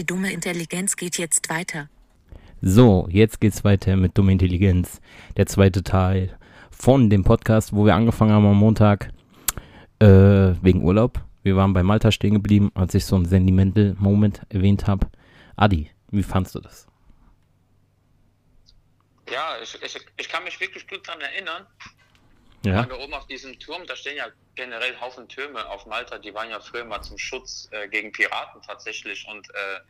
Die dumme Intelligenz geht jetzt weiter. So, jetzt geht's weiter mit Dumme Intelligenz. Der zweite Teil von dem Podcast, wo wir angefangen haben am Montag äh, wegen Urlaub. Wir waren bei Malta stehen geblieben, als ich so einen Sentimental Moment erwähnt habe. Adi, wie fandst du das? Ja, ich, ich, ich kann mich wirklich gut daran erinnern. Ja. Waren wir oben auf diesem Turm, da stehen ja generell Haufen Türme auf Malta, die waren ja früher mal zum Schutz äh, gegen Piraten tatsächlich und äh,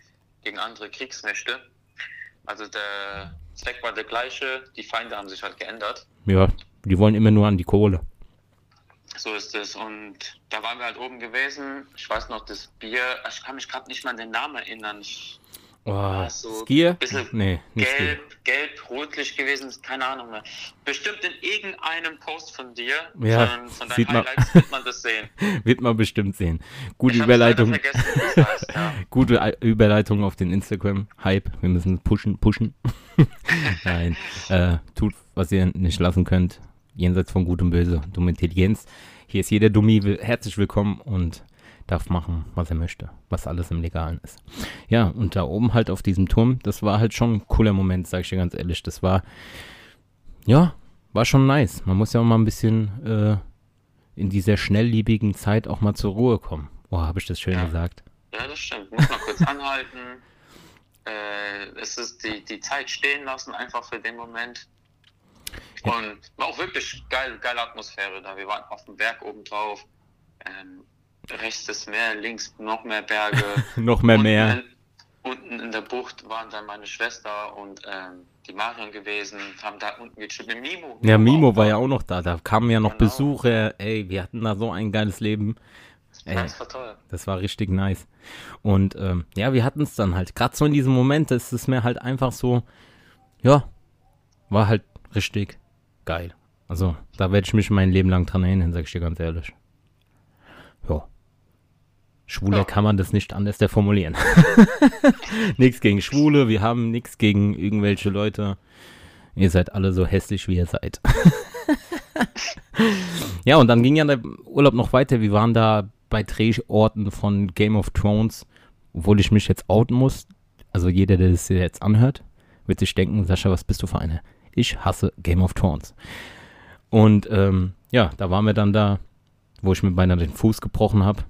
gegen andere Kriegsmächte. Also der Zweck war der gleiche, die Feinde haben sich halt geändert. Ja, die wollen immer nur an die Kohle. So ist es. Und da waren wir halt oben gewesen. Ich weiß noch, das Bier, ich kann mich gerade nicht mal an den Namen erinnern. Ich, Oh, so Skier? bisschen Nee, nicht Skier. gelb, gelb, rotlich gewesen, keine Ahnung mehr. Bestimmt in irgendeinem Post von dir, Ja, von, von deinen sieht man. Highlights, wird man das sehen. Wird man bestimmt sehen. Gute Ich Überleitung. es heißt, ja. Gute Überleitung auf den Instagram-Hype. Wir müssen pushen, pushen. Nein, äh, tut, was ihr nicht lassen könnt. Jenseits von Gut und Böse, dumme Intelligenz. Hier ist jeder Dummi herzlich willkommen und darf machen, was er möchte, was alles im Legalen ist. Ja, und da oben halt auf diesem Turm, das war halt schon ein cooler Moment, sag ich dir ganz ehrlich. Das war, ja, war schon nice. Man muss ja auch mal ein bisschen äh, in dieser schnelllebigen Zeit auch mal zur Ruhe kommen. Boah, habe ich das schön Ja. gesagt. ja, das stimmt. Muss mal kurz anhalten. Äh, es ist die, die Zeit stehen lassen, einfach für den Moment. Ja. Und war auch wirklich geil, geile Atmosphäre da. Wir waren auf dem Berg oben drauf. Ähm, rechts das Meer, links noch mehr Berge. Noch mehr Unten mehr. in- Unten in der Bucht waren dann meine Schwester und ähm, die Marion gewesen, haben da unten gechillt mit Mimo. Ja, Mimo war da. ja auch noch da. Da kamen ja noch Genau. Besucher. Ey, wir hatten da so ein geiles Leben. Ey, Das war toll. das war richtig nice. Und ähm, ja, wir hatten es dann halt. Gerade so in diesem Moment ist es mir halt einfach so, ja, war halt richtig geil. Also, da werde ich mich mein Leben lang dran erinnern, sag ich dir ganz ehrlich. Ja. Schwuler Ja. kann man das nicht anders formulieren. nichts gegen Schwule, wir haben nichts gegen irgendwelche Leute. Ihr seid alle so hässlich, wie ihr seid. ja, und dann ging ja der Urlaub noch weiter. Wir waren da bei Drehorten von Game of Thrones, obwohl ich mich jetzt outen muss. Also jeder, der das jetzt anhört, wird sich denken, Sascha, was bist du für eine? Ich hasse Game of Thrones. Und ähm, ja, da waren wir dann da, wo ich mir beinahe den Fuß gebrochen habe,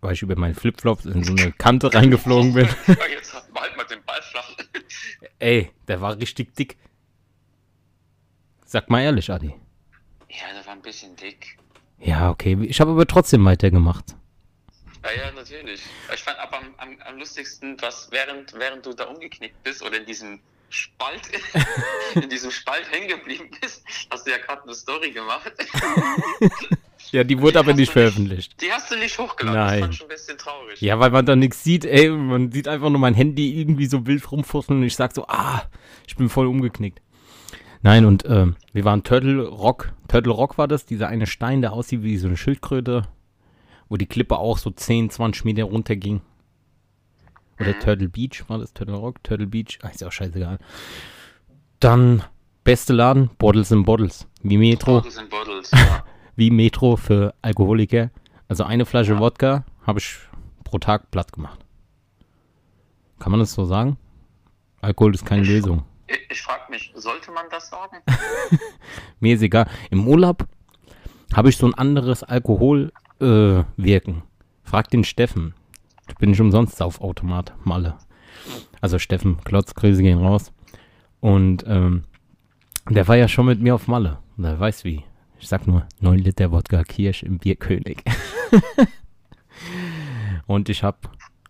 weil ich über meinen Flipflops in so eine Kante reingeflogen bin. Ja, jetzt halt mal den Ball flach. Ey, der war richtig dick. Sag mal ehrlich, Adi. Ja, der war ein bisschen dick. Ja, okay. Ich habe aber trotzdem weitergemacht. Ja, ja, natürlich. Ich fand aber am, am, am lustigsten, was während, während du da umgeknickt bist oder in diesem Spalt, in diesem Spalt hängen geblieben bist, hast du ja gerade eine Story gemacht. Ja, die wurde Die aber nicht du nicht- veröffentlicht. Die hast du nicht hochgeladen. Nein. Das fand ich schon ein bisschen traurig. Ja, weil man da nichts sieht, ey. Man sieht einfach nur mein Handy irgendwie so wild rumfussen und ich sag so, ah, ich bin voll umgeknickt. Nein, und ähm, wir waren Turtle Rock. Turtle Rock war das, dieser eine Stein, der aussieht wie so eine Schildkröte, wo die Klippe auch so 10, 20 Meter runterging. Oder Turtle Beach war das, Turtle Rock, Turtle Beach, ah, ist ja auch scheißegal. Dann, beste Laden, Bottles and Bottles. Wie Metro, Bottles and Bottles. Ja. Wie Metro für Alkoholiker. Also eine Flasche Wodka habe ich pro Tag platt gemacht. Kann man das so sagen? Alkohol ist keine Lösung. Ich, ich frage mich, sollte man das sagen? Mir ist egal. Im Urlaub habe ich so ein anderes Alkoholwirken. Äh, wirken. Frag den Steffen. Da bin ich umsonst auf Automat, Malle. Also Steffen, Klotz, Grüße gehen raus. Und ähm, der war ja schon mit mir auf Malle. Und er weiß wie. Ich sag nur 9 Liter Wodka Kirsch im Bierkönig. Und ich habe,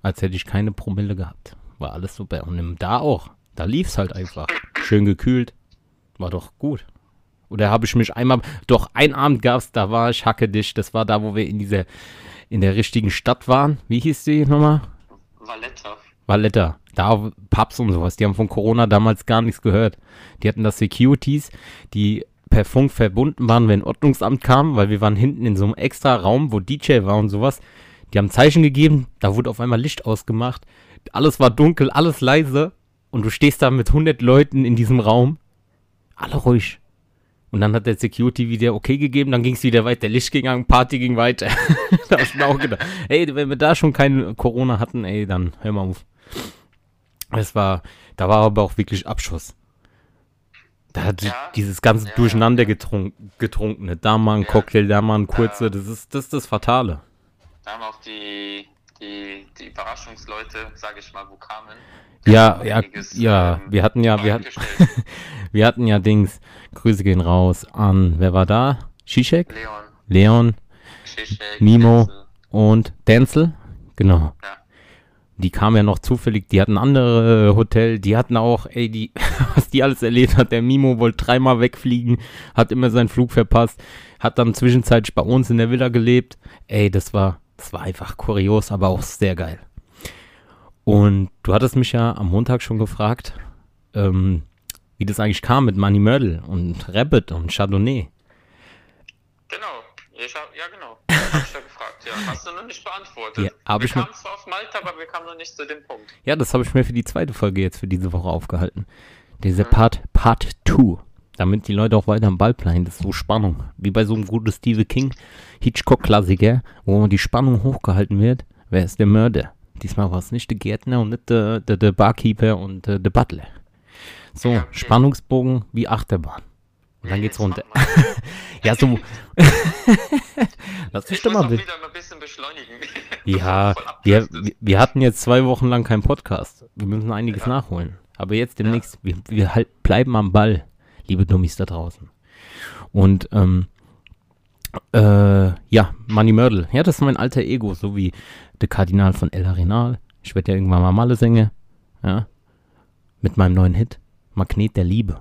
als hätte ich keine Promille gehabt. War alles super. Und im, da auch. Da lief es halt einfach. Schön gekühlt. War doch gut. Oder habe ich mich einmal, doch ein Abend gab es, da war ich hackedicht. Das war da, wo wir in dieser, in der richtigen Stadt waren. Wie hieß die nochmal? Valletta. Valletta. Da Pubs und sowas. Die haben von Corona damals gar nichts gehört. Die hatten das Securities, die per Funk verbunden waren, wenn Ordnungsamt kam, weil wir waren hinten in so einem extra Raum, wo DJ war und sowas. Die haben Zeichen gegeben, da wurde auf einmal Licht ausgemacht. Alles war dunkel, alles leise. Und du stehst da mit 100 Leuten in diesem Raum. Alle ruhig. Und dann hat der Security wieder okay gegeben, dann ging es wieder weiter, Licht ging an, Party ging weiter. da hab ich mir auch gedacht, ey, wenn wir da schon kein Corona hatten, ey, dann hör mal auf. Es war, da war aber auch wirklich Abschuss. Da hat Ja. dieses ganze Ja, Durcheinander getrunken, getrunkene. Da mal ein Ja. Cocktail, da mal ein kurze, Ja. das ist das, ist das Fatale. Da haben auch die, die, die Überraschungsleute, sage ich mal, wo kamen. Ja, ja, ja, ähm, wir hatten ja, wir hatten, eingestellt. wir hatten ja Dings, Grüße gehen raus an, wer war da? Shishak, Leon, Leon Zizek, Mimo. Denzel. und Denzel, genau. Ja. Die kamen ja noch zufällig, die hatten andere äh, Hotel, die hatten auch, ey, die, was die alles erlebt hat, der Mimo wollte dreimal wegfliegen, hat immer seinen Flug verpasst, hat dann zwischenzeitlich bei uns in der Villa gelebt. Ey, das war, das war einfach kurios, aber auch sehr geil. Und du hattest mich ja am Montag schon gefragt, ähm, wie das eigentlich kam mit Money Myrtle und Rabbit und Chardonnay. Genau, ich hab, ja genau, hab ich gefragt, ja. Hast du noch nicht beantwortet. Ja, wir ich kamen zwar auf Malta, aber wir kamen noch nicht zu dem Punkt. Ja, das habe ich mir für die zweite Folge jetzt für diese Woche aufgehalten. Diese Part, Part 2. Damit die Leute auch weiter am Ball bleiben. Das ist so Spannung. Wie bei so einem guten Stephen King Hitchcock-Klassiker, wo die Spannung hochgehalten wird. Wer ist der Mörder? Diesmal war es nicht der Gärtner und nicht der, der, der Barkeeper und äh, der Butler. So, Ja, okay. Spannungsbogen wie Achterbahn. Und dann geht's runter. Ja, so. Lass mich Ich doch mal wieder ein bisschen beschleunigen. Ja, wir, wir- hatten jetzt zwei Wochen lang keinen Podcast. Wir müssen einiges Ja. nachholen. Aber jetzt demnächst, wir, wir halt bleiben am Ball, liebe Dummies da draußen. Und ähm, äh, ja, Money Myrtle. Ja, das ist mein alter Ego, so wie der Kardinal von El Arenal. Ich werde ja irgendwann mal Malle singen. Ja. Mit meinem neuen Hit. Magnet der Liebe.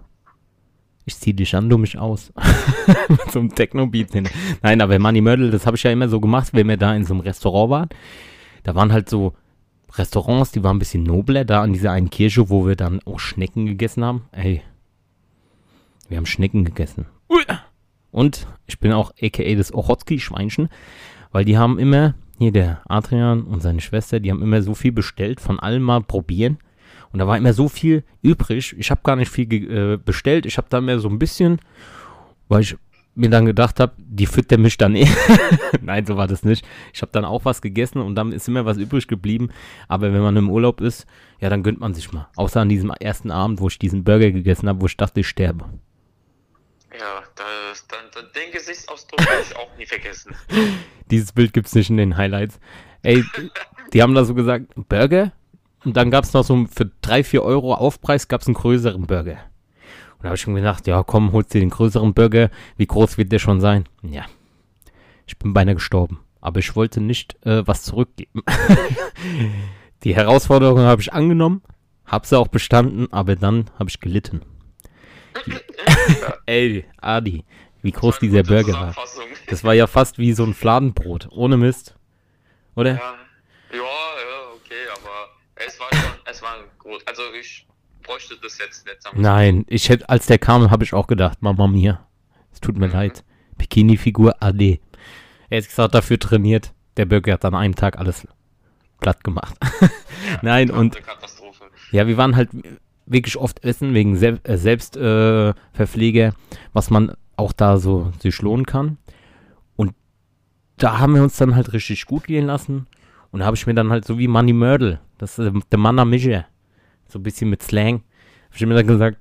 Ich zieh dich an, du mich aus. Mit so einem Techno-Beat hin. Nein, aber Money Myrtle, das habe ich ja immer so gemacht, wenn wir da in so einem Restaurant waren. Da waren halt so Restaurants, die waren ein bisschen nobler, da an dieser einen Kirche, wo wir dann auch Schnecken gegessen haben. Ey, wir haben Schnecken gegessen. Und ich bin auch aka das Ochotski-Schweinchen, weil die haben immer, hier der Adrian und seine Schwester, die haben immer so viel bestellt, von allem mal probieren. Und da war immer so viel übrig. Ich habe gar nicht viel äh, bestellt. Ich habe da mehr so ein bisschen, weil ich mir dann gedacht habe, die füttert mich dann eh. Nein, so war das nicht. Ich habe dann auch was gegessen und dann ist immer was übrig geblieben. Aber wenn man im Urlaub ist, ja, dann gönnt man sich mal. Außer an diesem ersten Abend, wo ich diesen Burger gegessen habe, wo ich dachte, ich sterbe. Ja, das, dann, dann, den Gesichtsausdruck werde ich auch nie vergessen. Dieses Bild gibt's nicht in den Highlights. Ey, die haben da so gesagt, Burger? Und dann gab's noch so für 3, 4 Euro Aufpreis gab's einen größeren Burger. Und da habe ich schon gedacht, ja komm, holst dir den größeren Burger. Wie groß wird der schon sein? Ja. Ich bin beinahe gestorben. Aber ich wollte nicht äh, was zurückgeben. Die Herausforderung habe ich angenommen, habe sie auch bestanden, aber dann habe ich gelitten. Ey, Adi, wie groß dieser Burger war. Das war ja fast wie so ein Fladenbrot, ohne Mist. Oder? Ja, ja, es war schon, es war gut. Also ich bräuchte das jetzt nicht. Nein, ich hätte, als der kam, habe ich auch gedacht, Mama mia, es tut mir leid. Bikini-Figur AD. Er hat gesagt, dafür trainiert. Der Burger hat an einem Tag alles platt gemacht. Nein, und Katastrophe. ja, wir waren halt wirklich oft essen wegen Sel äh, Selbstverpfleger, äh, was man auch da so sich lohnen kann. Und da haben wir uns dann halt richtig gut gehen lassen. Und da habe ich mir dann halt so wie Money Myrtle, das ist äh, der Mann am Mischer, so ein bisschen mit Slang, habe ich mir dann gesagt,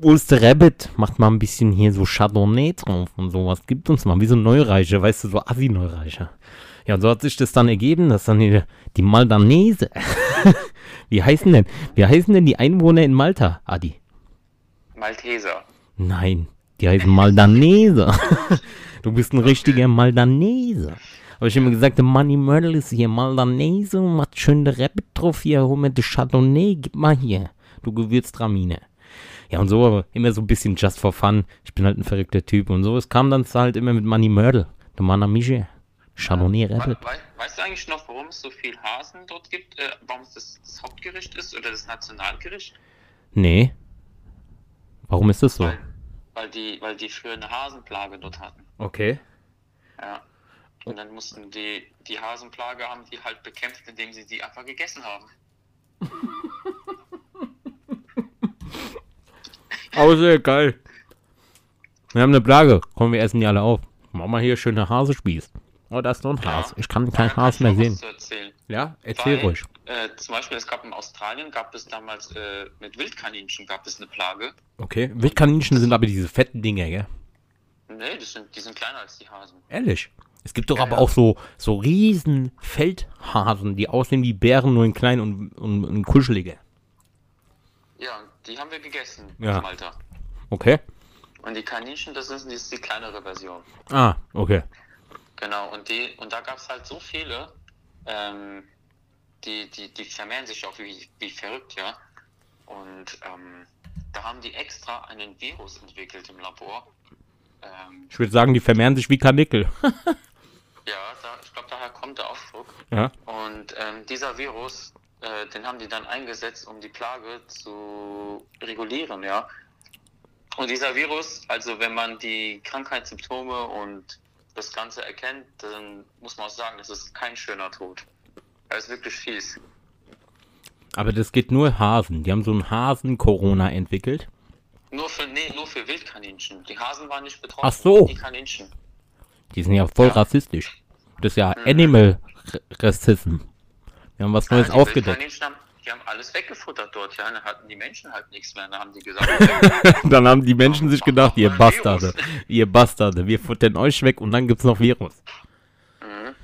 wo ist der Rabbit? Macht mal ein bisschen hier so Chardonnay drauf und sowas. Gibt uns mal, wie so ein Neureicher, weißt du, so Assi-Neureicher. Ja, und so hat sich das dann ergeben, dass dann die, die Maldanese. wie heißen denn, wie heißen denn die Einwohner in Malta, Adi? Malteser. Nein, die heißen Maldanese. du bist ein richtiger Maldanese. Habe ich immer gesagt, der Money Myrtle ist hier Maldanese und macht schön der Rabbit drauf hier, hol mir das Chardonnay, gib mal hier, du Gewürztramine. Ja, und so aber immer so ein bisschen just for fun. Ich bin halt ein verrückter Typ und so. Es kam dann halt immer mit Money Myrtle, der Mann am Mische. Chardonnay We Rabbit. we weißt du eigentlich noch, warum es so viel Hasen dort gibt? Äh, warum es das, das Hauptgericht ist oder das Nationalgericht? Nee. Warum ist das so? Weil, weil, die, weil die früher eine Hasenplage dort hatten. Okay. Ja. Und dann mussten die die Hasenplage haben die halt bekämpft, indem sie die einfach gegessen haben. Aber sehr geil. Wir haben eine Plage. Kommen wir essen die alle auf. Mach mal hier schöne Hasespieß. Oh, da ist noch ein Ja. Ich kann Da kein kann Has ich mehr sehen. Ja, erzähl Weil, ruhig. Äh, zum Beispiel, es gab in Australien, gab es damals äh, mit Wildkaninchen gab es eine Plage. Okay. Wildkaninchen sind aber diese fetten Dinge, gell? Nee, das sind, die sind kleiner als die Hasen. Ehrlich. Es gibt doch Ja, aber ja. auch so, so riesen Feldhasen, die aussehen wie Bären, nur in klein und, und, und kuscheliger. Ja, die haben wir gegessen Ja. Malta. Okay. Und die Kaninchen, das ist, das ist die kleinere Version. Ah, okay. Genau, und die, und da gab es halt so viele, ähm, die, die, die vermehren sich auch wie, wie verrückt, ja. Und ähm, da haben die extra einen Virus entwickelt im Labor. Ähm, Ich würde sagen, die vermehren sich wie Karnickel. ja, da, ich glaube, daher kommt der Ausdruck. ja. Und ähm, dieser Virus, äh, den haben die dann eingesetzt, um die Plage zu regulieren, ja. Und dieser Virus, also wenn man die Krankheitssymptome und das Ganze erkennt, dann muss man auch sagen, das ist kein schöner Tod. Er ist wirklich fies. Aber das geht nur Hasen. Die haben so ein Hasen-Corona entwickelt. Nur für, nee, nur für Wildkaninchen. Die Hasen waren nicht betroffen. Ach so. Die Kaninchen. Die sind ja voll Ja. rassistisch. Das ist ja Animal Racism. Wir haben was Neues Ja, aufgedeckt. Haben, die haben alles weggefuttert dort, ja. Dann hatten die Menschen halt nichts mehr. Dann haben die gesagt, dann haben die Menschen sich gedacht, ihr Bastarde, ihr Bastarde, wir futtern euch weg und dann gibt's noch Virus. Mhm.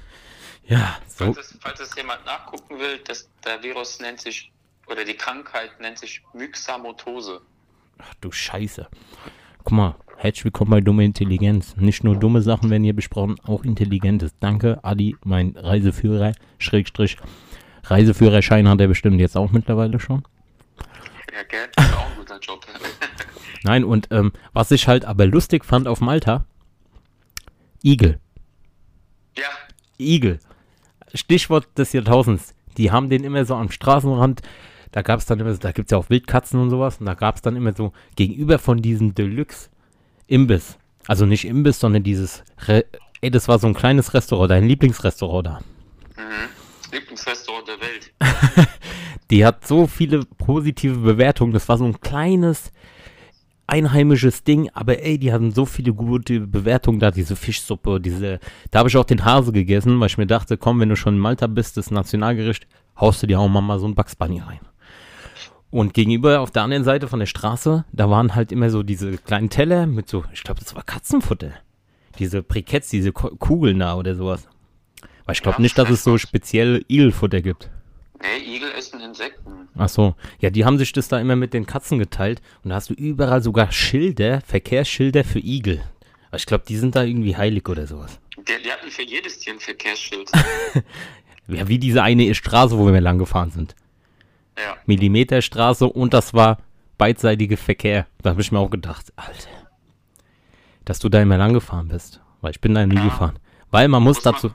Ja, so. Falls es, falls es jemand nachgucken will, das, der Virus nennt sich, oder die Krankheit nennt sich Myxamotose. Ach du Scheiße. Guck mal, herzlich willkommen bei Dumme Intelligenz. Nicht nur dumme Sachen werden hier besprochen, auch Intelligentes. Danke, Adi, mein Reiseführer, Schrägstrich. Reiseführerschein hat er bestimmt jetzt auch mittlerweile schon. Ja, gell? Ist auch ein guter Job. Nein, und ähm, was ich halt aber lustig fand auf Malta, Igel. ja, Igel. Stichwort des Jahrtausends. Die haben den immer so am Straßenrand. Da gab es dann immer da gibt es ja auch Wildkatzen und sowas. Und da gab es dann immer so gegenüber von diesem Deluxe-Imbiss. Also nicht Imbiss, sondern dieses. Re Ey, das war so ein kleines Restaurant, dein Lieblingsrestaurant da. mhm. Lieblingsrestaurant der Welt. Die hat so viele positive Bewertungen. Das war so ein kleines einheimisches Ding, aber ey, die hatten so viele gute Bewertungen da, diese Fischsuppe, diese, da habe ich auch den Hase gegessen, weil ich mir dachte, komm, wenn du schon in Malta bist, das Nationalgericht, haust du dir auch mal so ein Bugs Bunny rein. Und gegenüber auf der anderen Seite von der Straße, da waren halt immer so diese kleinen Teller mit so, ich glaube, das war Katzenfutter. Diese Briketts, diese Ko- Kugeln da oder sowas. Weil ich glaube Ja, nicht, dass es so speziell Igelfutter gibt. Nee, Igel essen Insekten. Ach so. Ja, die haben sich das da immer mit den Katzen geteilt und da hast du überall sogar Schilder, Verkehrsschilder für Igel. Aber ich glaube, die sind da irgendwie heilig oder sowas. Die, die hatten für jedes Tier ein Verkehrsschild. Ja, wie diese eine Straße, wo wir lang gefahren sind. Ja. Millimeterstraße und das war beidseitige Verkehr. Da habe ich mir auch gedacht, Alter, dass du da immer lang gefahren bist. Weil ich bin da nie Ja. gefahren. Weil man muss, Muss man- dazu.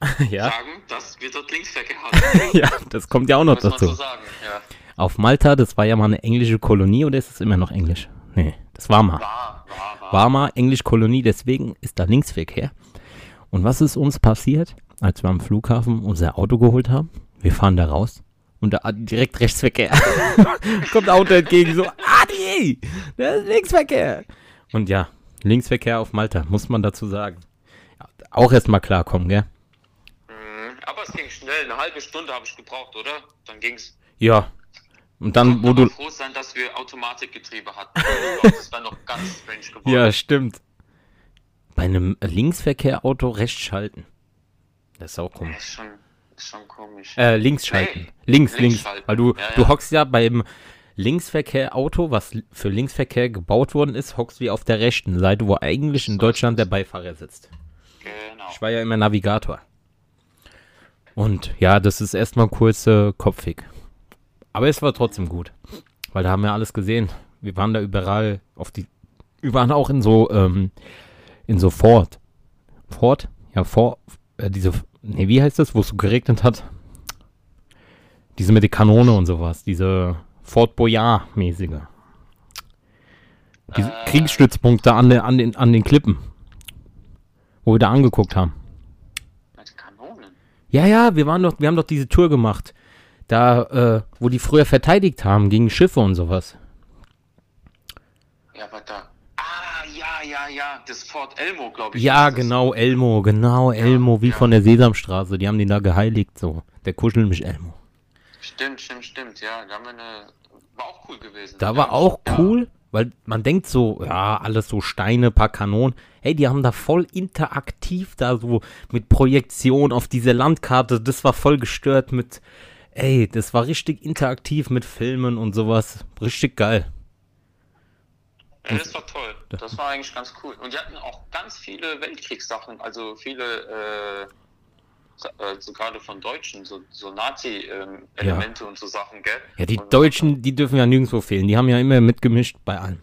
ja, Sagen, dass wir dort Linksverkehr haben. ja, das kommt ja auch noch man dazu. so sagen, ja. Auf Malta, das war ja mal eine englische Kolonie oder ist es immer noch Englisch? Nee, das war mal. War, war, war. war mal Englisch-Kolonie, deswegen ist da Linksverkehr. Und was ist uns passiert, als wir am Flughafen unser Auto geholt haben? Wir fahren da raus und da direkt Rechtsverkehr. Kommt Auto entgegen, so, Adi, das ist Linksverkehr. Und ja, Linksverkehr auf Malta, muss man dazu sagen. Ja, Auch erstmal klarkommen, gell? Mhm. Aber es ging schnell. Eine halbe Stunde habe ich gebraucht, oder? Dann ging's. Ja. Und dann, wo du. froh sein, dass wir Automatikgetriebe hatten. Das wäre noch ganz strange geworden. Ja, stimmt. Bei einem Linksverkehrauto rechts schalten. Das ist auch komisch. Schon, ist schon komisch. Äh, links schalten. Nee, links, links links. Weil du, Ja, du ja. hockst ja beim Linksverkehr-Auto, was li- für Linksverkehr gebaut worden ist, hockst wie auf der rechten Seite, wo eigentlich in Deutschland der Beifahrer sitzt. Genau. Ich war ja immer Navigator. Und ja, das ist erstmal kurz äh, kopfig. Aber es war trotzdem gut. Weil da haben wir alles gesehen. Wir waren da überall auf die. Wir waren auch in so, ähm, in so Fort. Fort? Ja, Fort. Äh, diese. Nee, wie heißt das, wo es so geregnet hat? Diese mit der Kanone und sowas. Diese Fort Boyard-mäßige. Diese Äh. Kriegsstützpunkte an, der, an, den, an den Klippen. Wo wir da angeguckt haben. Mit Kanonen. Ja, ja, wir waren doch, wir haben doch diese Tour gemacht. Da, äh, wo die früher verteidigt haben gegen Schiffe und sowas. Ja, aber da. Ja, ja, ja, das Fort Elmo, glaube ich. Ja, ist das. genau, Elmo, genau, Elmo, wie ja. von der Sesamstraße. Die haben den da geheiligt, so. Der kuschelt mich Elmo. Stimmt, stimmt, stimmt, ja. Da haben wir eine. War auch cool gewesen. Da Ja, war auch ja. cool, weil man denkt so, ja, alles so Steine, paar Kanonen. Hey, die haben da voll interaktiv da so mit Projektion auf diese Landkarte. Das war voll gestört mit, ey, das war richtig interaktiv mit Filmen und sowas. Richtig geil. Ja, das war toll. Das war eigentlich ganz cool. Und die hatten auch ganz viele Weltkriegssachen, also viele, äh, so- äh, so gerade von Deutschen, so, so Nazi-Elemente und so Sachen, gell? Ja, die Und- Deutschen, die dürfen ja nirgendwo fehlen. Die haben ja immer mitgemischt bei allem.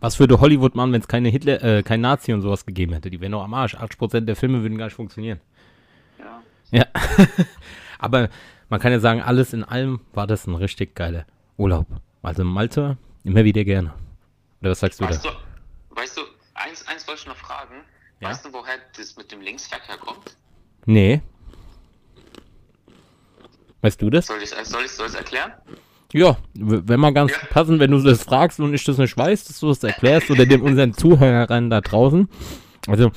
Was würde Hollywood machen, wenn es keine Hitler, äh, kein Nazi und sowas gegeben hätte? Die wären doch am Arsch. 80% der Filme würden gar nicht funktionieren. Ja. Ja. Aber man kann ja sagen, alles in allem war das ein richtig geiler Urlaub. Also Malte, immer wieder gerne. Oder was sagst du da? Weißt du, weißt du, eins, eins wollte ich noch fragen. Ja? Weißt du, woher das mit dem Linksverkehr kommt? Nee. Weißt du das? Soll ich es soll ich, soll ich's erklären? Ja, wenn mal ganz Ja. passend, wenn du das fragst und ich das nicht weiß, dass du das erklärst oder dem unseren Zuhörern da draußen. Also,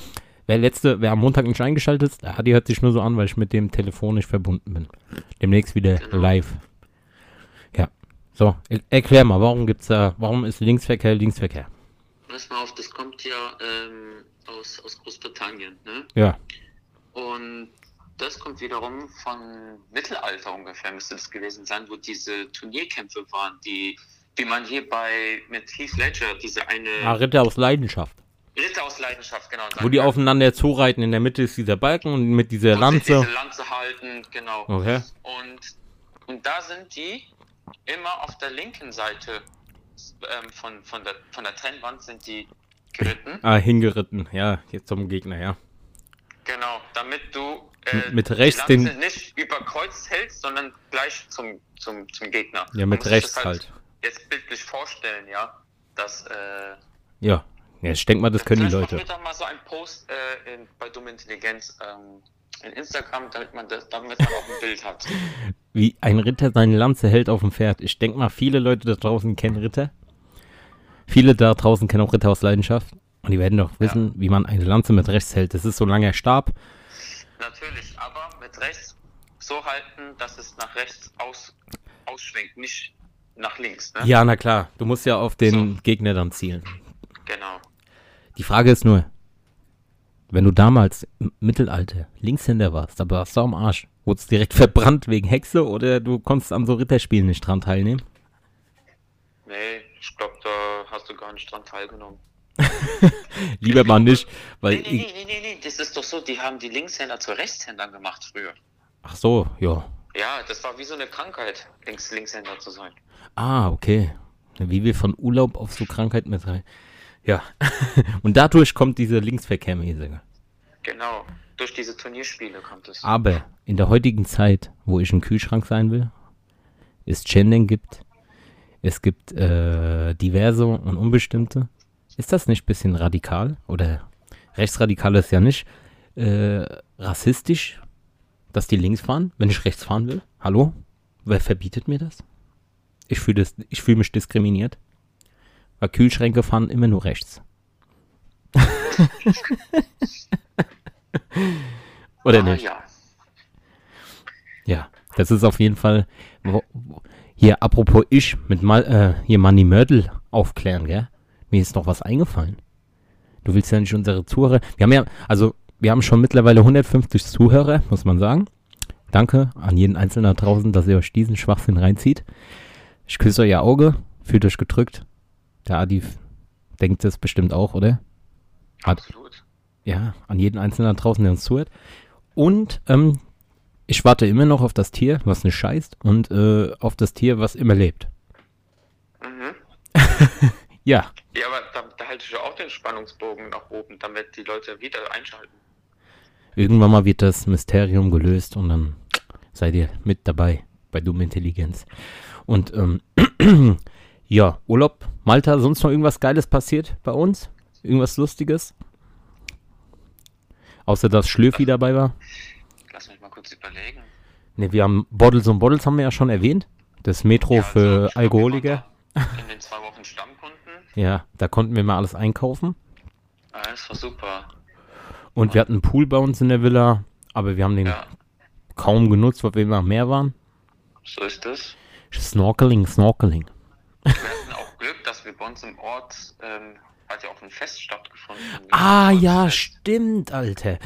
wer letzte, wer am Montag nicht eingeschaltet ist, Adi hört sich nur so an, weil ich mit dem telefonisch verbunden bin. Demnächst wieder Genau. live. Ja. So, er erklär mal, warum gibt's da, warum ist Linksverkehr Linksverkehr? Pass mal auf, das kommt ja ähm, aus, aus Großbritannien, ne? Ja. Und das kommt wiederum von Mittelalter ungefähr, müsste das gewesen sein, wo diese Turnierkämpfe waren, die, wie man hier bei mit Heath Ledger, diese eine Ah, Ritter aus Leidenschaft. Ritter aus Leidenschaft, genau. Wo die aufeinander zureiten, in der Mitte ist dieser Balken und mit dieser Lanze. Diese Lanze halten, genau. Okay. Und, und da sind die immer auf der linken Seite ähm, von, von, der, von der Trennwand sind die geritten. Ah, hingeritten. Ja, jetzt zum Gegner, ja. Genau, damit du äh, Mit- rechts den- nicht über Kreuz hältst, sondern gleich zum, zum, zum Gegner. Ja, mit rechts das halt. Jetzt bildlich vorstellen, ja, dass äh, Ja. Ja, ich denke mal, das können die Leute. da mal so einen Post äh, in, bei Dumme Intelligenz ähm, in Instagram, damit man das, damit man auch ein Bild hat. Wie ein Ritter seine Lanze hält auf dem Pferd. Ich denke mal, viele Leute da draußen kennen Ritter. Viele da draußen kennen auch Ritter aus Leidenschaft. Und die werden doch wissen, wie man eine Lanze mit rechts hält. Das ist so ein langer Stab. Natürlich, aber mit rechts so halten, dass es nach rechts aus, ausschwenkt, nicht nach links. Ne? Ja, na klar. Du musst ja auf den So. Gegner dann zielen. Genau. Die Frage ist nur, wenn du damals im Mittelalter Linkshänder warst, da warst du am Arsch. Wurdest direkt verbrannt wegen Hexe oder du konntest an so Ritterspielen nicht dran teilnehmen? Nee, ich glaube, da hast du gar nicht dran teilgenommen. Lieber mal nicht, weil Nee, nee, nee, nee, nee, das ist doch so, die haben die Linkshänder zu Rechtshändern gemacht früher. Ach so, ja. Ja, das war wie so eine Krankheit, Links Linkshänder zu sein. Ah, okay. Wie wir von Urlaub auf so Krankheit mit rein. Ja. Und dadurch kommt diese Linksverkehrmäßige. Genau, durch diese Turnierspiele kommt es. Aber in der heutigen Zeit, wo ich ein Kühlschrank sein will, es Gendern gibt, es gibt äh, diverse und unbestimmte, ist das nicht ein bisschen radikal? Oder rechtsradikal ist ja nicht äh, rassistisch, dass die links fahren, wenn ich rechts fahren will? Hallo? Wer verbietet mir das? Ich fühle fühl mich diskriminiert. Weil Kühlschränke fahren immer nur rechts. Oder ah, nicht? ja. Ja, das ist auf jeden Fall. Hier, apropos ich, mit mal, äh, hier Manny Mörtel aufklären, gell? Mir ist noch was eingefallen. Du willst ja nicht unsere Zuhörer. Wir haben ja, also, wir haben schon mittlerweile 150 Zuhörer, muss man sagen. Danke an jeden Einzelnen da draußen, dass ihr euch diesen Schwachsinn reinzieht. Ich küsse euer Auge, fühlt euch gedrückt. Der Adi denkt das bestimmt auch, oder? Hat- Absolut. Ja, an jeden Einzelnen da draußen, der uns zuhört. Und ähm, ich warte immer noch auf das Tier, was nicht scheißt, und äh, auf das Tier, was immer lebt. Mhm. Ja, Ja, aber da, da halte ich ja auch den Spannungsbogen nach oben, damit die Leute wieder einschalten. irgendwann mal wird das Mysterium gelöst und dann seid ihr mit dabei bei Dumme Intelligenz. Und ähm, ja, Urlaub, Malta, sonst noch irgendwas Geiles passiert bei uns? Irgendwas Lustiges? Außer dass Schlürfi dabei war? Lass mich mal kurz überlegen. Ne, wir haben Bottles und Bottles haben wir ja schon erwähnt. Das Metro Ja, für also, Alkoholiker. In den zwei Wochen Stammkunden. Ja, da konnten wir mal alles einkaufen. Ja, das war super. Und wir hatten einen Pool bei uns in der Villa, aber wir haben den Ja, kaum genutzt, weil wir immer am Meer waren. so ist es. Snorkeling, Snorkeling. Wir hatten auch Glück, dass wir bei uns im Ort, ähm, hat ja auch ein Fest stattgefunden. Ah, ja, Volksfest. stimmt, Alter.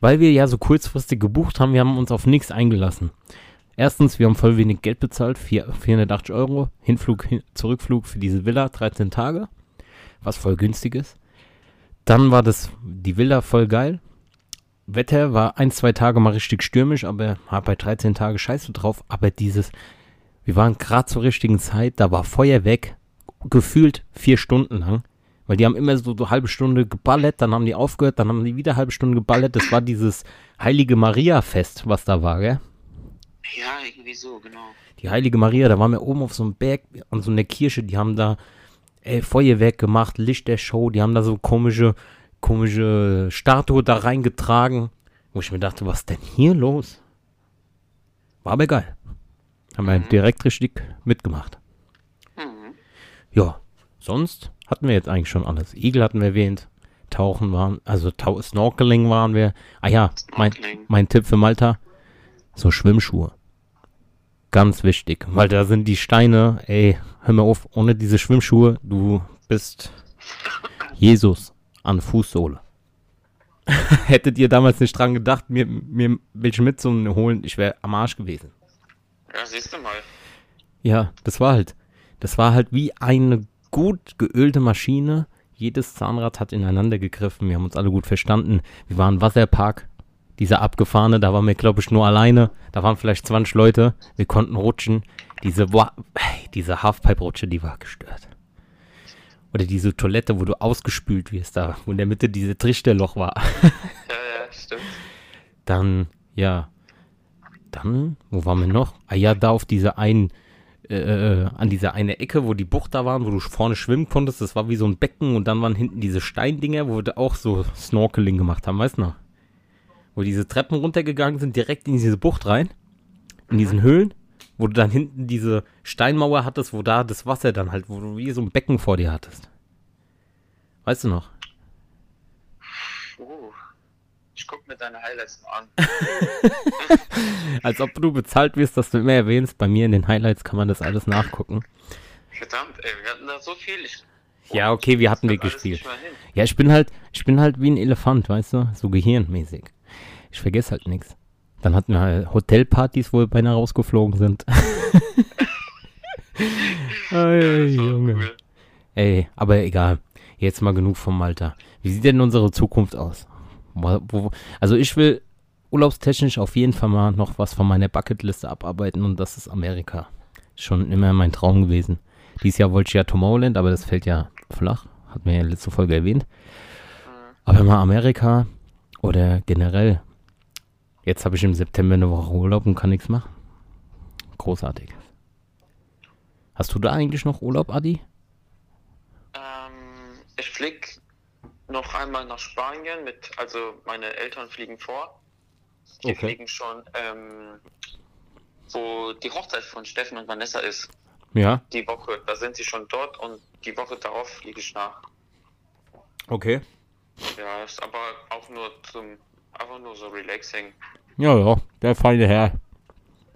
Weil wir ja so kurzfristig gebucht haben, wir haben uns auf nichts eingelassen. Erstens, wir haben voll wenig Geld bezahlt, vier- 480 Euro, Hinflug, hin, Zurückflug für diese Villa, 13 Tage, was voll günstig ist. Dann war das, die Villa voll geil. Wetter war ein, zwei Tage mal richtig stürmisch, aber bei 13 Tagen scheiße drauf. Aber dieses, wir waren gerade zur richtigen Zeit, da war Feuer weg, gefühlt vier Stunden lang. Weil die haben immer so eine halbe Stunde geballert, dann haben die aufgehört, dann haben die wieder eine halbe Stunde geballert. Das war dieses Heilige Maria-Fest, was da war, gell? Ja, irgendwie so, genau. Die Heilige Maria, da waren wir oben auf so einem Berg an so einer Kirche, die haben da ey, Feuerwerk gemacht, Lichtershow, die haben da so komische, komische Statue da reingetragen, wo ich mir dachte, was denn hier los? War aber geil. Haben wir direkt richtig mitgemacht. Mhm. Ja, sonst hatten wir jetzt eigentlich schon alles. Igel hatten wir erwähnt, Tauchen waren, also Tau Snorkeling waren wir. Ah ja, mein, mein Tipp für Malta, so Schwimmschuhe. Ganz wichtig, weil da sind die Steine, ey, hör mir auf, ohne diese Schwimmschuhe, du bist Jesus an Fußsohle. Hättet ihr damals nicht dran gedacht, mir, mir welche mitzuholen, ich wäre am Arsch gewesen. Ja, siehst du mal. Ja, das war halt. Das war halt wie eine gut geölte Maschine. Jedes Zahnrad hat ineinander gegriffen. Wir haben uns alle gut verstanden. Wir waren im Wasserpark. Dieser abgefahrene, da waren wir, glaube ich, nur alleine. Da waren vielleicht 20 Leute. Wir konnten rutschen. Diese, Wa- diese Halfpipe-Rutsche, die war gestört. Oder diese Toilette, wo du ausgespült wirst, da, wo in der Mitte diese Trichterloch war. Ja, ja, stimmt. Dann, ja. Dann, wo waren wir noch? Ah ja, da auf dieser einen, äh, an dieser eine Ecke, wo die Bucht da waren, wo du vorne schwimmen konntest. Das war wie so ein Becken und dann waren hinten diese Steindinger, wo wir auch so Snorkeling gemacht haben, weißt du noch? Wo diese Treppen runtergegangen sind, direkt in diese Bucht rein, in diesen Höhlen, wo du dann hinten diese Steinmauer hattest, wo da das Wasser dann halt, wo du wie so ein Becken vor dir hattest. Weißt du noch? Uh, ich guck mir deine Highlights mal an. Als ob du bezahlt wirst, dass du immer erwähnst, bei mir in den Highlights kann man das alles nachgucken. Verdammt, ey, wir hatten da so viel. Ich, Ja, okay, wir hatten wir gespielt. Ja, ich bin halt, ich bin halt wie ein Elefant, weißt du, so gehirnmäßig. Ich vergesse halt nichts. Dann hatten wir halt Hotelpartys, wo wir beinahe rausgeflogen sind. Ey, Junge. cool. Ey, aber egal. Jetzt mal genug vom Malta. Wie sieht denn unsere Zukunft aus? Also ich will urlaubstechnisch auf jeden Fall mal noch was von meiner Bucketliste abarbeiten und das ist Amerika. Schon immer mein Traum gewesen. Dieses Jahr wollte ich ja Tomorrowland, aber das fällt ja flach. Hat mir ja letzte Folge erwähnt. Aber mal Amerika oder generell. Jetzt habe ich im September eine Woche Urlaub und kann nichts machen. Großartig. Hast du da eigentlich noch Urlaub, Adi? Ähm, ich flieg noch einmal nach Spanien mit, also meine Eltern fliegen vor. Die Okay. fliegen schon, ähm, wo die Hochzeit von Steffen und Vanessa ist. Ja. Die Woche, da sind sie schon dort und die Woche darauf fliege ich nach. Okay. Ja, ist aber auch nur zum, einfach nur so relaxing. Ja, ja, der feine Herr.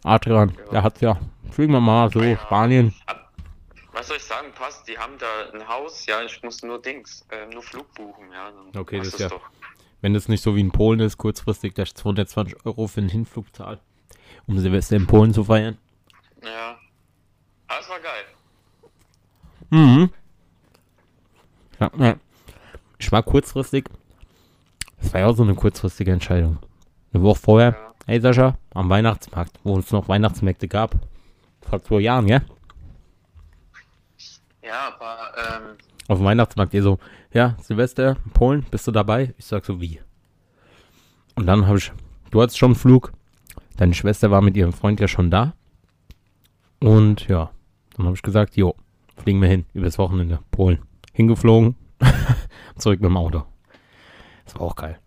Adrian, Ja. der hat's ja. Fliegen wir mal so, Ja. Spanien. Ab, was soll ich sagen, passt, die haben da ein Haus, ja, ich muss nur Dings, äh, nur Flug buchen, ja. Okay, das es ja- Doch. Wenn das nicht so wie in Polen ist, kurzfristig, dass ich 220 Euro für den Hinflug zahle, um Silvester in Polen zu feiern. Ja. Aber es war geil. Mhm. Ja, ja. Ich war kurzfristig, das war ja auch so eine kurzfristige Entscheidung. Eine Woche vorher, Ja. hey Sascha, am Weihnachtsmarkt, wo es noch Weihnachtsmärkte gab. Vor zwei Jahren, ja? Ja, aber, ähm, Auf dem Weihnachtsmarkt, ihr so, ja, Silvester, Polen, bist du dabei? Ich sag so, wie? Und dann habe ich, du hattest schon einen Flug, deine Schwester war mit ihrem Freund ja schon da. Und ja, dann habe ich gesagt, jo, fliegen wir hin, übers Wochenende, Polen. Hingeflogen, zurück mit dem Auto. Das war auch geil.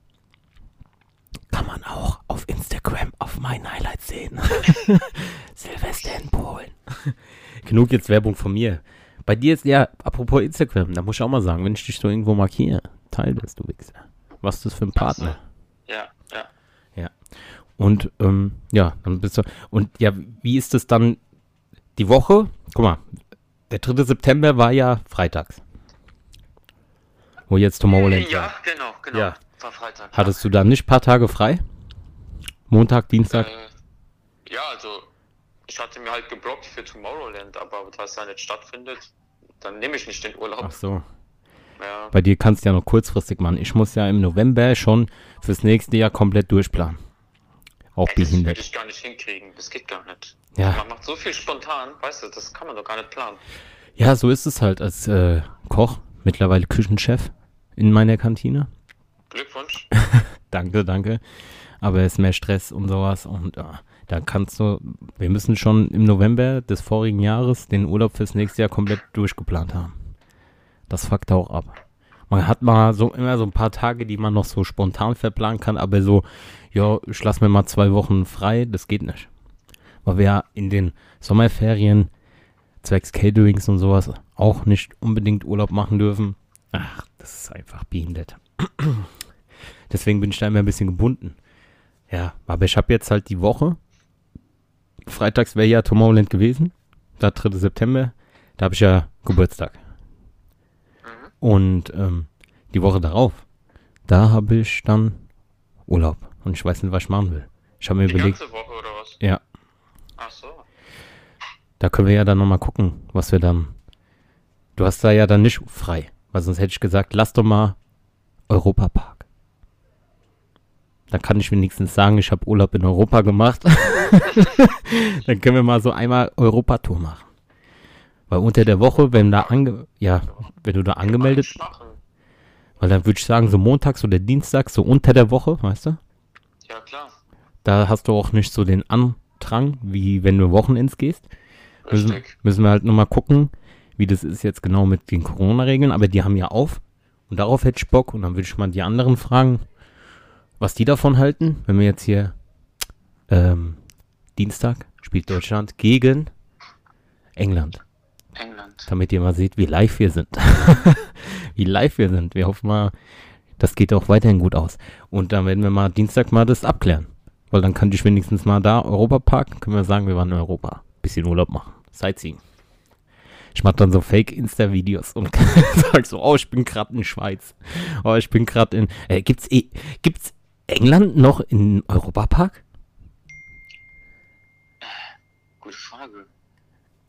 Kann man auch auf Instagram auf meinen Highlights sehen. Silvester in Polen. Genug jetzt Werbung von mir. Bei dir ist ja, apropos Instagram, da muss ich auch mal sagen, wenn ich dich so irgendwo markiere, verteilt ist, du Wichser. Was ist das für ein Partner? Ja, ja. Und ähm, ja, dann bist du. Und ja, wie ist es dann die Woche? Guck mal, der 3. September war ja freitags. Wo jetzt Tomorrowland Ja, war. genau, genau. Ja. War Freitag. Hattest du da nicht ein paar Tage frei? Montag, Dienstag? Äh, ja, also ich hatte mir halt geblockt für Tomorrowland, aber da es ja nicht stattfindet, dann nehme ich nicht den Urlaub. Ach so. Ja. Bei dir kannst du ja noch kurzfristig machen. Ich muss ja im November schon fürs nächste Jahr komplett durchplanen. Auch Ey, das würde behindert. ich gar nicht hinkriegen, das geht gar nicht. Ja. Man macht so viel spontan, weißt du, das kann man doch gar nicht planen. Ja, so ist es halt als äh, Koch, mittlerweile Küchenchef in meiner Kantine. Glückwunsch. Danke, danke. Aber es ist mehr Stress und sowas und ja, da kannst du, wir müssen schon im November des vorigen Jahres den Urlaub fürs nächste Jahr komplett durchgeplant haben. Das fuckt auch ab. Man hat mal so immer so ein paar Tage, die man noch so spontan verplanen kann, aber so, ja, ich lass mir mal zwei Wochen frei, das geht nicht. Weil wir ja in den Sommerferien zwecks Caterings und sowas auch nicht unbedingt Urlaub machen dürfen. Ach, das ist einfach behindert. Deswegen bin ich da immer ein bisschen gebunden. Ja, aber ich habe jetzt halt die Woche. Freitags wäre ja Tomorrowland gewesen. Da 3. September. Da habe ich ja Geburtstag. Und ähm, die Woche darauf, da habe ich dann Urlaub. Und ich weiß nicht, was ich machen will. Ich habe mir Die überlegt, ganze Woche oder was? ja, Ach so. da können wir ja dann nochmal gucken, was wir dann. Du hast da ja dann nicht frei. Weil sonst hätte ich gesagt, lass doch mal Europapark. Dann kann ich wenigstens sagen, ich habe Urlaub in Europa gemacht. dann können wir mal so einmal Europatour machen. Weil unter der Woche, wenn da ange ja, wenn du da angemeldet, weil dann würde ich sagen, so montags oder dienstags, so unter der Woche, weißt du? Ja, klar. Da hast du auch nicht so den Andrang, wie wenn du Wochenends gehst. Müssen, Richtig. müssen wir halt nochmal gucken, wie das ist jetzt genau mit den Corona-Regeln. Aber die haben ja auf. Und darauf hätte ich Bock. Und dann würde ich mal die anderen fragen, was die davon halten. Wenn wir jetzt hier ähm, Dienstag spielt Deutschland gegen England. England. Damit ihr mal seht, wie live wir sind. wie live wir sind. Wir hoffen mal, das geht auch weiterhin gut aus. Und dann werden wir mal Dienstag mal das abklären. Weil dann kann ich wenigstens mal da Europapark, können wir sagen, wir waren in Europa. Bisschen Urlaub machen. Sightseeing. Ich mache dann so Fake-Insta-Videos und sag so, oh, ich bin gerade in Schweiz. Oh, ich bin gerade in. Äh, gibt's, eh, gibt's England noch in Europapark? Gute Frage.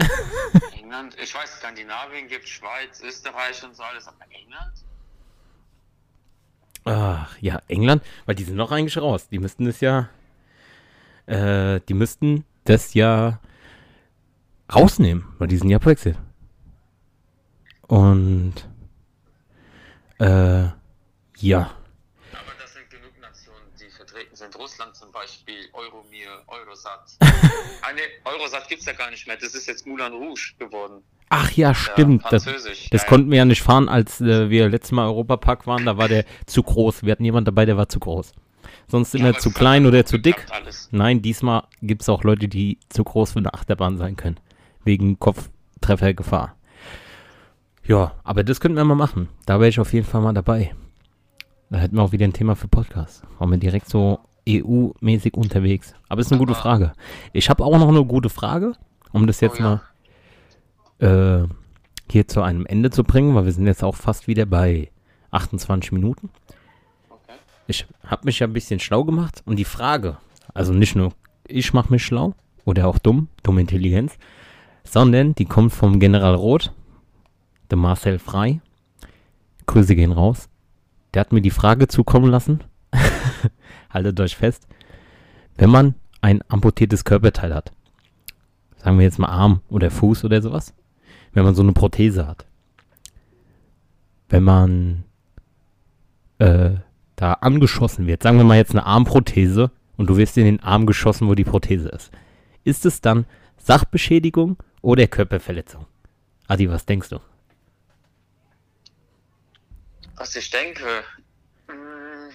England, ich weiß, Skandinavien gibt Schweiz, Österreich und so alles, aber England? Ach, ja, England, weil die sind noch eigentlich raus. Die müssten das ja, äh, die müssten das ja rausnehmen, weil die sind ja Brexit. Und, äh, ja, Aber das sind genug Nationen, die vertreten sind. Russland zum Beispiel, Euromir, Eurosat. ah, ne, Eurosat gibt's ja gar nicht mehr. Das ist jetzt Moulin Rouge geworden. ach ja, Ja, stimmt. das Französisch. das ja, konnten wir ja nicht fahren, als äh, wir letztes Mal Europapark waren. Da war der zu groß. Wir hatten jemanden dabei, der war zu groß. Sonst ja, immer aber zu es klein ja oder zu dick. Nein, diesmal gibt es auch Leute, die zu groß für eine Achterbahn sein können. Wegen Kopftreffergefahr. Ja, aber das könnten wir mal machen. Da wäre ich auf jeden Fall mal dabei. Da hätten wir auch wieder ein Thema für Podcast. Waren wir direkt so EU-mäßig unterwegs. Aber ist eine gute Frage. Ich habe auch noch eine gute Frage, um das jetzt Oh ja. mal äh, hier zu einem Ende zu bringen, weil wir sind jetzt auch fast wieder bei 28 Minuten. Okay. Ich habe mich ja ein bisschen schlau gemacht und die Frage, also nicht nur ich mache mich schlau oder auch dumm, dumme Intelligenz, sondern die kommt vom General Roth, der Marcel Frei. Grüße gehen raus. Der hat mir die Frage zukommen lassen. Haltet euch fest. Wenn man ein amputiertes Körperteil hat, sagen wir jetzt mal Arm oder Fuß oder sowas, wenn man so eine Prothese hat, wenn man äh, da angeschossen wird, sagen wir mal jetzt eine Armprothese und du wirst in den Arm geschossen, wo die Prothese ist, ist es dann Sachbeschädigung oder Körperverletzung? Adi, was denkst du? Was ich denke, mh,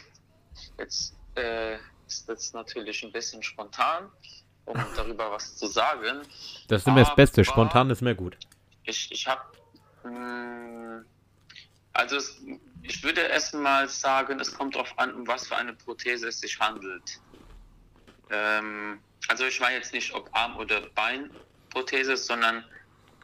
jetzt äh, ist das natürlich ein bisschen spontan, um darüber was zu sagen. Das ist immer das Beste. Spontan ist mehr gut. Ich, ich habe, also es, ich würde erstmal sagen, es kommt darauf an, um was für eine Prothese es sich handelt. Ähm, also ich weiß jetzt nicht, ob Arm- oder Beinprothese, sondern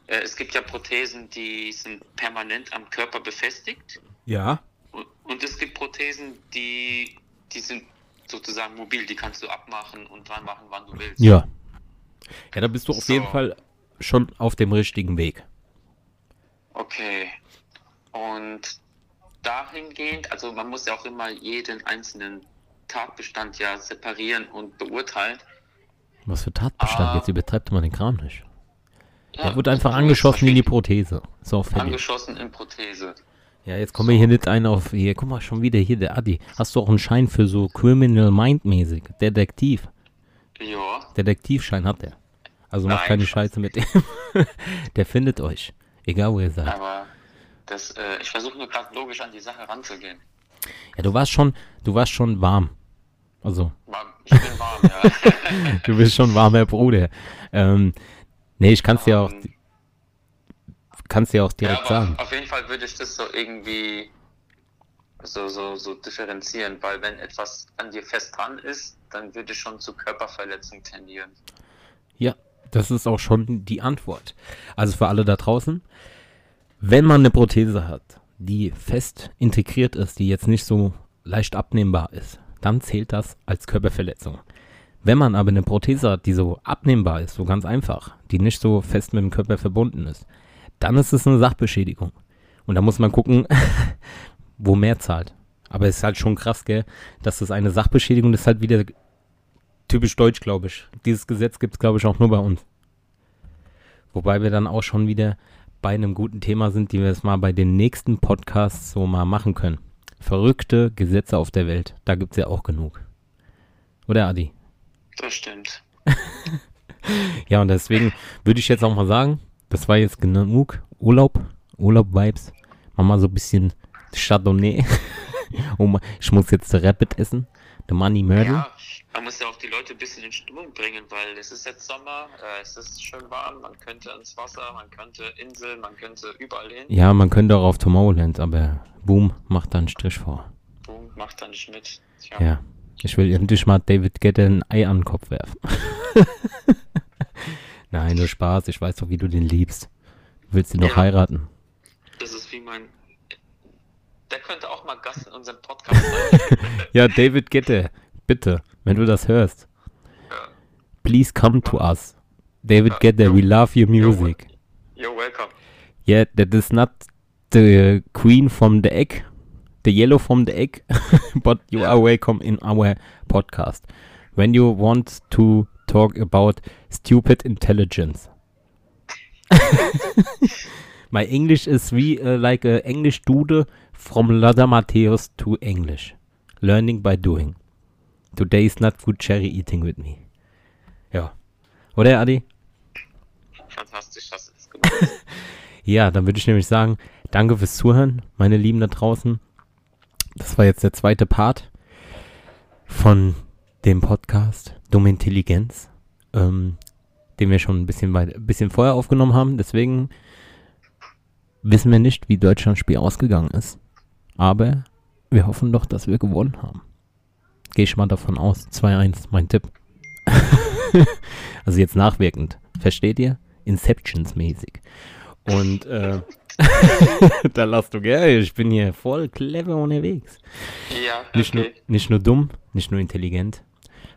äh, es gibt ja Prothesen, die sind permanent am Körper befestigt. Ja. Und, und es gibt Prothesen, die, die sind sozusagen mobil, die kannst du abmachen und dran machen, wann du willst. Ja. Ja, da bist du auf So. jeden Fall schon auf dem richtigen Weg. Okay. Und dahingehend, also man muss ja auch immer jeden einzelnen Tatbestand ja separieren und beurteilen. Was für Tatbestand? Ah. Jetzt übertreibt man den Kram nicht. Ja, Der wurde einfach angeschossen in die Prothese. So. Angeschossen in Prothese. Ja, jetzt kommen wir hier nicht ein auf. Hier, guck mal, schon wieder hier, der Adi. Hast du auch einen Schein für so Criminal Mind mäßig? Detektiv. Ja. Detektivschein hat er. Also macht Nein, keine. Scheiße mit dem. der findet euch. Egal wo ihr seid. Aber das, äh, ich versuche nur gerade logisch an die Sache ranzugehen. Ja, du warst schon, du warst schon warm. Also, Ich bin warm, ja. du bist schon warmer Bruder. Ähm, nee, ich kann's dir auch, Ähm, kann's dir auch ja, direkt aber sagen. auf jeden Fall würde ich das so irgendwie so, so, so differenzieren, weil wenn etwas an dir fest dran ist, dann würde ich schon zu Körperverletzung tendieren. Ja, das ist auch schon die Antwort. Also für alle da draußen, wenn man eine Prothese hat, die fest integriert ist, die jetzt nicht so leicht abnehmbar ist, dann zählt das als Körperverletzung. Wenn man aber eine Prothese hat, die so abnehmbar ist, so ganz einfach, die nicht so fest mit dem Körper verbunden ist, dann ist es eine Sachbeschädigung. Und da muss man gucken, wo mehr zahlt. Aber es ist halt schon krass, gell, dass das eine Sachbeschädigung ist halt wieder typisch deutsch, glaube ich. Dieses Gesetz gibt es, glaube ich, auch nur bei uns. Wobei wir dann auch schon wieder bei einem guten Thema sind, die wir jetzt mal bei den nächsten Podcasts so mal machen können. Verrückte Gesetze auf der Welt. Da gibt es ja auch genug. Oder, Adi? Das stimmt. Ja, und deswegen würde ich jetzt auch mal sagen, das war jetzt genug Urlaub, Urlaub-Vibes. Mach mal so ein bisschen Chardonnay. oh, ich muss jetzt Rapid essen. The Money Murder. Ja, man muss ja auch die Leute ein bisschen in Stimmung bringen, weil es ist jetzt Sommer, äh, es ist schön warm, man könnte ins Wasser, man könnte Inseln, man könnte überall hin. Ja, man könnte auch auf Tomorrowland, aber Boom macht da einen Strich vor. Boom, macht da nicht mit. Tja. Ja. Ich will endlich mal David Guetta ein Ei an den Kopf werfen. Nein, nur Spaß. Ich weiß doch, wie du den liebst. Du willst ihn doch Ja. heiraten. Das ist wie mein. Der könnte auch mal Gast in unserem Podcast sein. Ja, David Guetta, bitte, wenn du das hörst. Ja. Please come to us. David Ja, Guetta, we love your music. You're welcome. Yeah, that is not the queen from the egg, the yellow from the egg, but you Ja. are welcome in our podcast. When you want to talk about stupid intelligence. My English is we uh, like a English dude from Lada Matthäus to English. Learning by doing. Today is not food cherry eating with me. Ja. Oder, Adi? Fantastisch hast du das gemacht. Ja, dann würde ich nämlich sagen, danke fürs Zuhören, meine Lieben da draußen. Das war jetzt der zweite Part von dem Podcast Dumme Intelligenz, ähm, den wir schon ein bisschen, weit, ein bisschen vorher aufgenommen haben. Deswegen wissen wir nicht, wie Deutschlands Spiel ausgegangen ist. Aber wir hoffen doch, dass wir gewonnen haben. Gehe ich mal davon aus. 2-1, mein Tipp. also jetzt nachwirkend. Versteht ihr? Inceptions-mäßig. Und äh, da lasst du gell, ich bin hier voll clever unterwegs. ja, Nicht, nur, okay. nicht nur dumm, nicht nur intelligent.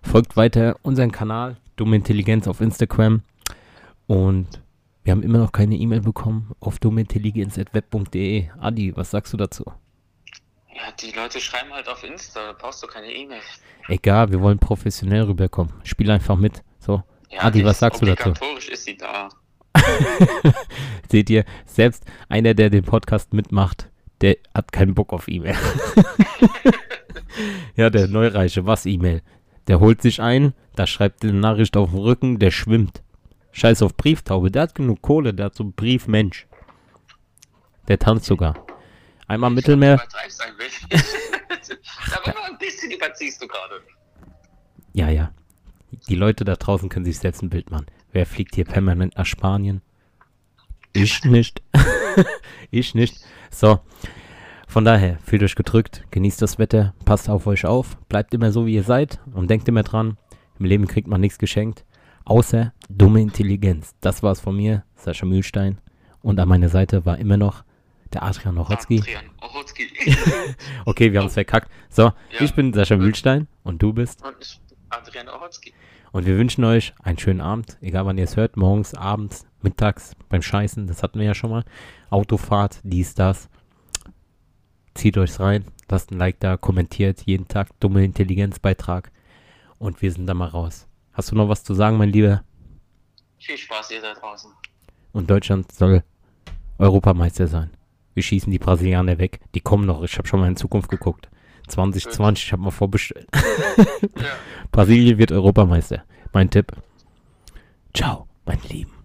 Folgt weiter unseren Kanal, Dumme Intelligenz auf Instagram. Und wir haben immer noch keine E-Mail bekommen auf dummeintelligenz.web.de. Adi, was sagst du dazu? Ja, die Leute schreiben halt auf Insta, da brauchst du keine E-Mail. Egal, wir wollen professionell rüberkommen. Spiel einfach mit. So, Ja, Adi, was sagst du dazu? Obligatorisch ist sie da. seht ihr, selbst einer, der den Podcast mitmacht, der hat keinen Bock auf E-Mail. ja, der Neureiche, was E-Mail? Der holt sich ein, da schreibt eine Nachricht auf dem Rücken, der schwimmt. Scheiß auf Brieftaube, der hat genug Kohle, der hat so einen Briefmensch. Der tanzt sogar. Einmal Mittelmeer. Ein bisschen. Aber nur ein bisschen überziehst du gerade. Ja, ja. Die Leute da draußen können sich selbst ein Bild machen. Wer fliegt hier permanent nach Spanien? Ich nicht. ich nicht. So. Von daher, fühlt euch gedrückt, genießt das Wetter, passt auf euch auf, bleibt immer so, wie ihr seid und denkt immer dran, im Leben kriegt man nichts geschenkt, außer dumme Intelligenz. Das war's von mir, Sascha Mühlstein. Und an meiner Seite war immer noch der Adrian Ochotski. Adrian Ochotski. Okay, wir haben es verkackt. So, Ja. ich bin Sascha Mühlstein und du bist. Und ich bin Adrian Ochotski. Und wir wünschen euch einen schönen Abend, egal wann ihr es hört, morgens, abends, mittags, beim Scheißen, das hatten wir ja schon mal. Autofahrt, dies, das. Zieht euch's rein, lasst ein Like da, kommentiert jeden Tag, dumme Intelligenzbeitrag. Und wir sind da mal raus. Hast du noch was zu sagen, mein Lieber? Viel Spaß ihr da draußen. Und Deutschland soll Europameister sein. Wir schießen die Brasilianer weg. Die kommen noch. Ich habe schon mal in Zukunft geguckt. 2020, ich habe mal vorbestellt. Ja. Brasilien wird Europameister. Mein Tipp. Ciao, mein Lieben.